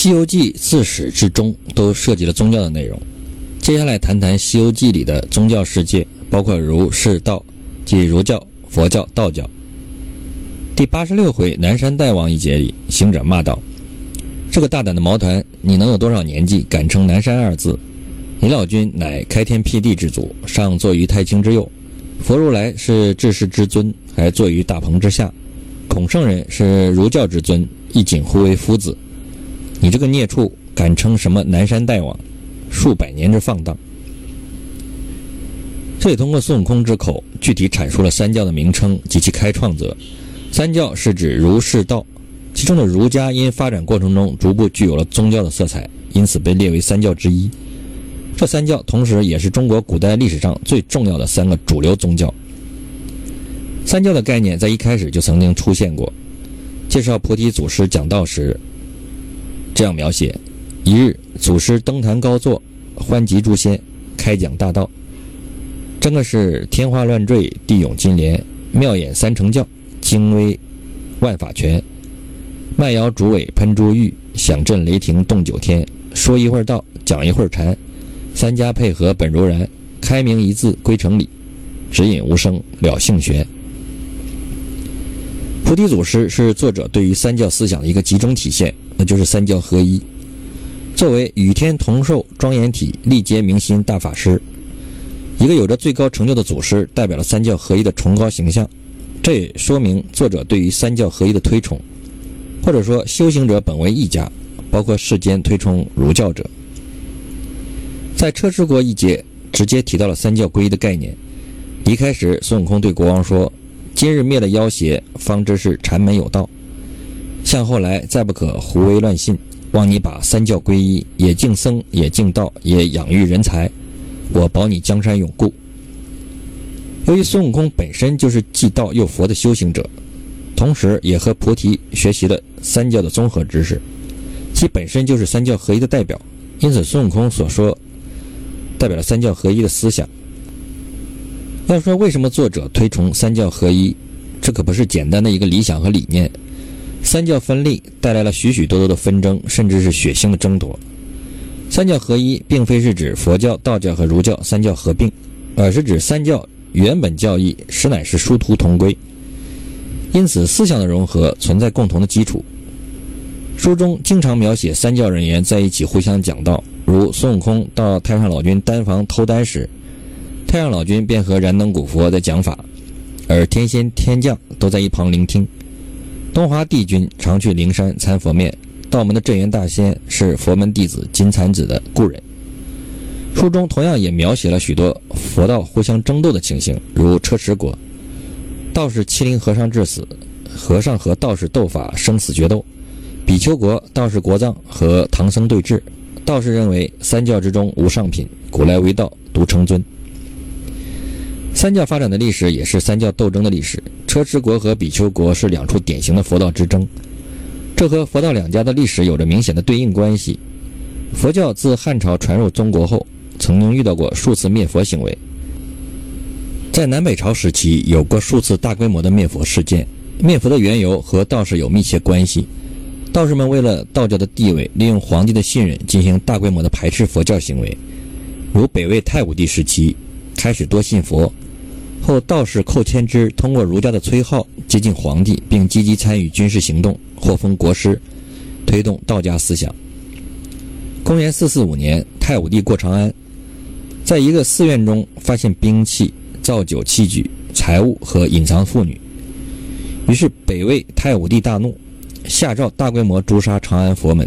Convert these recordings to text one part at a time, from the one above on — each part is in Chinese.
西游记》自始至终都涉及了宗教的内容。接下来谈谈《西游记》里的宗教世界，包括儒、释、道，即儒教、佛教、道教。第八十六回南山大王一节里，行者骂道：“这个大胆的毛团，你能有多少年纪，敢称南山二字？你老君乃开天辟地之祖，上坐于太清之右；佛如来是至世之尊，还坐于大鹏之下；孔圣人是儒教之尊，亦仅呼为夫子。你这个孽畜，敢称什么南山大王？数百年之放荡！”这里通过孙悟空之口，具体阐述了三教的名称及其开创者。三教是指儒释道，其中的儒家因发展过程中逐步具有了宗教的色彩，因此被列为三教之一。这三教同时也是中国古代历史上最重要的三个主流宗教。三教的概念在一开始就曾经出现过。介绍菩提祖师讲道时，这样描写：一日，祖师登坛高坐，欢集诸仙，开讲大道。真个是天花乱坠，地涌金莲，妙演三乘教。精微万法全，慢摇竹尾喷珠玉，响震雷霆动九天。说一会儿道，讲一会儿禅，三家配合本如然，开明一字归成理，指引无声了性玄。菩提祖师是作者对于三教思想的一个集中体现，那就是三教合一。作为与天同寿庄严体历劫明心大法师，一个有着最高成就的祖师，代表了三教合一的崇高形象。这也说明作者对于三教合一的推崇，或者说修行者本为一家，包括世间推崇儒教者。在车迟国一节直接提到了三教归一的概念。离开时，孙悟空对国王说：“今日灭了妖邪，方知是禅门有道。向后来再不可胡为乱信，望你把三教归一，也敬僧，也敬道，也养育人才，我保你江山永固。”由于孙悟空本身就是既道又佛的修行者，同时也和菩提学习了三教的综合知识，其本身就是三教合一的代表，因此孙悟空所说代表了三教合一的思想。要说为什么作者推崇三教合一，这可不是简单的一个理想和理念。三教分立带来了许许多多的纷争，甚至是血腥的争夺。三教合一并非是指佛教、道教和儒教三教合并，而是指三教。原本教义实乃是殊途同归，因此思想的融合存在共同的基础。书中经常描写三教人员在一起互相讲道，如孙悟空到太上老君丹房偷丹时，太上老君便和燃灯古佛在讲法，而天仙天将都在一旁聆听。东华帝君常去灵山参佛面，道门的镇元大仙是佛门弟子金蝉子的故人。书中同样也描写了许多佛道互相争斗的情形，如车迟国，道士欺凌和尚致死，和尚和道士斗法生死决斗；比丘国道士国藏和唐僧对峙，道士认为三教之中无上品，古来为道独称尊。三教发展的历史也是三教斗争的历史，车迟国和比丘国是两处典型的佛道之争，这和佛道两家的历史有着明显的对应关系。佛教自汉朝传入中国后。曾经遇到过数次灭佛行为，在南北朝时期有过数次大规模的灭佛事件。灭佛的缘由和道士有密切关系，道士们为了道教的地位，利用皇帝的信任进行大规模的排斥佛教行为。如北魏太武帝时期，开始多信佛，后道士寇谦之通过儒家的崔浩接近皇帝，并积极参与军事行动，获封国师，推动道家思想。公元四四五年，太武帝过长安。在一个寺院中发现兵器、造酒器具、财物和隐藏妇女，于是北魏太武帝大怒，下诏大规模诛杀长安佛门。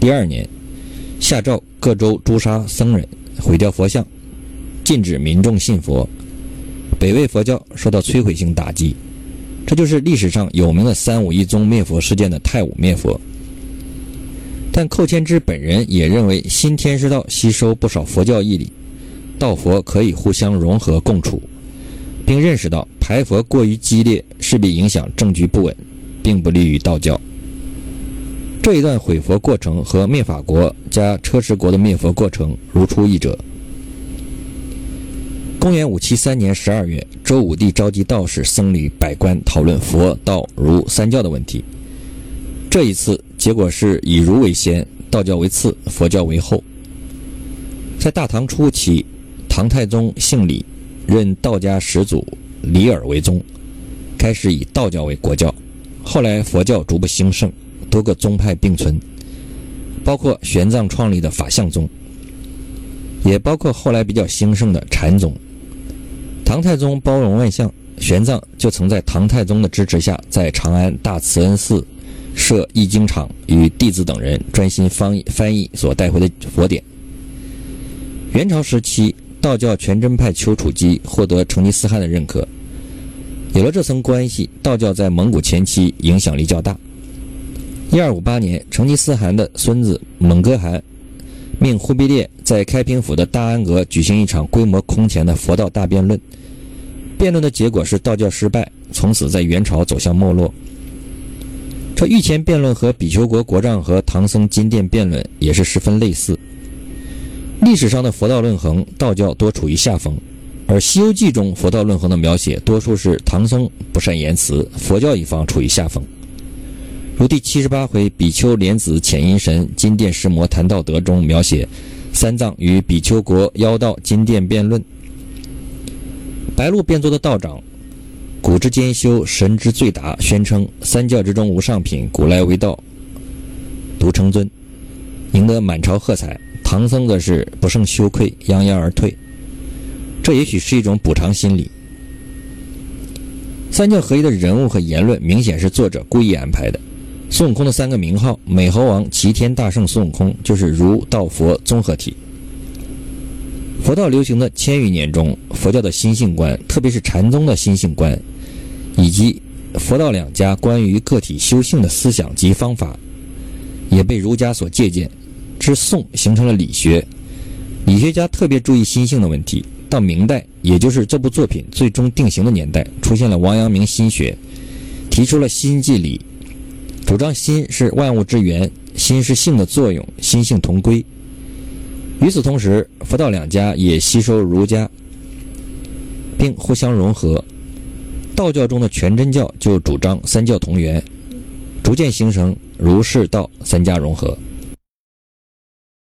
第二年，下诏各州诛杀僧人，毁掉佛像，禁止民众信佛。北魏佛教受到摧毁性打击。这就是历史上有名的三武一宗灭佛事件的太武灭佛。但寇谦之本人也认为新天师道吸收不少佛教义理。道佛可以互相融合共处，并认识到排佛过于激烈，势必影响政局不稳，并不利于道教。这一段毁佛过程和灭法国加车迟国的灭佛过程如出一辙。公元五七三年十二月，周武帝召集道士、僧侣、百官讨论佛道儒三教的问题。这一次结果是以儒为先，道教为次，佛教为后。在大唐初期，唐太宗姓李，任道家始祖李耳为宗，开始以道教为国教。后来佛教逐步兴盛，多个宗派并存，包括玄奘创立的法相宗，也包括后来比较兴盛的禅宗。唐太宗包容万象，玄奘就曾在唐太宗的支持下，在长安大慈恩寺设译经场，与弟子等人专心翻译翻译所带回的佛典。元朝时期，道教全真派丘处机获得成吉思汗的认可。有了这层关系，道教在蒙古前期影响力较大。一二五八年，成吉思汗的孙子蒙哥汗命忽必烈在开平府的大安阁举行一场规模空前的佛道大辩论。辩论的结果是道教失败，从此在元朝走向没落。这御前辩论和比丘国国丈和唐僧金殿辩论也是十分类似。历史上的佛道论衡，道教多处于下风，而《西游记》中佛道论衡的描写，多数是唐僧不善言辞，佛教一方处于下风。如第七十八回比丘莲子遣阴神，金殿石魔谈道德中描写，三藏与比丘国妖道金殿辩论。白鹿变作的道长，古之兼修，神之最达，宣称三教之中无上品，古来为道，独称尊，赢得满朝喝彩。唐僧则是不胜羞愧，泱泱而退。这也许是一种补偿心理。三教合一的人物和言论，明显是作者故意安排的。孙悟空的三个名号——美猴王、齐天大圣孙悟空，就是儒道佛综合体。佛道流行的千余年中，佛教的心性观，特别是禅宗的心性观，以及佛道两家关于个体修性的思想及方法，也被儒家所借鉴。至宋形成了理学，理学家特别注意心性的问题。到明代，也就是这部作品最终定型的年代，出现了王阳明心学，提出了心即理，主张心是万物之源，心是性的作用，心性同归。与此同时，佛道两家也吸收儒家，并互相融合。道教中的全真教就主张三教同源，逐渐形成儒释道三家融合。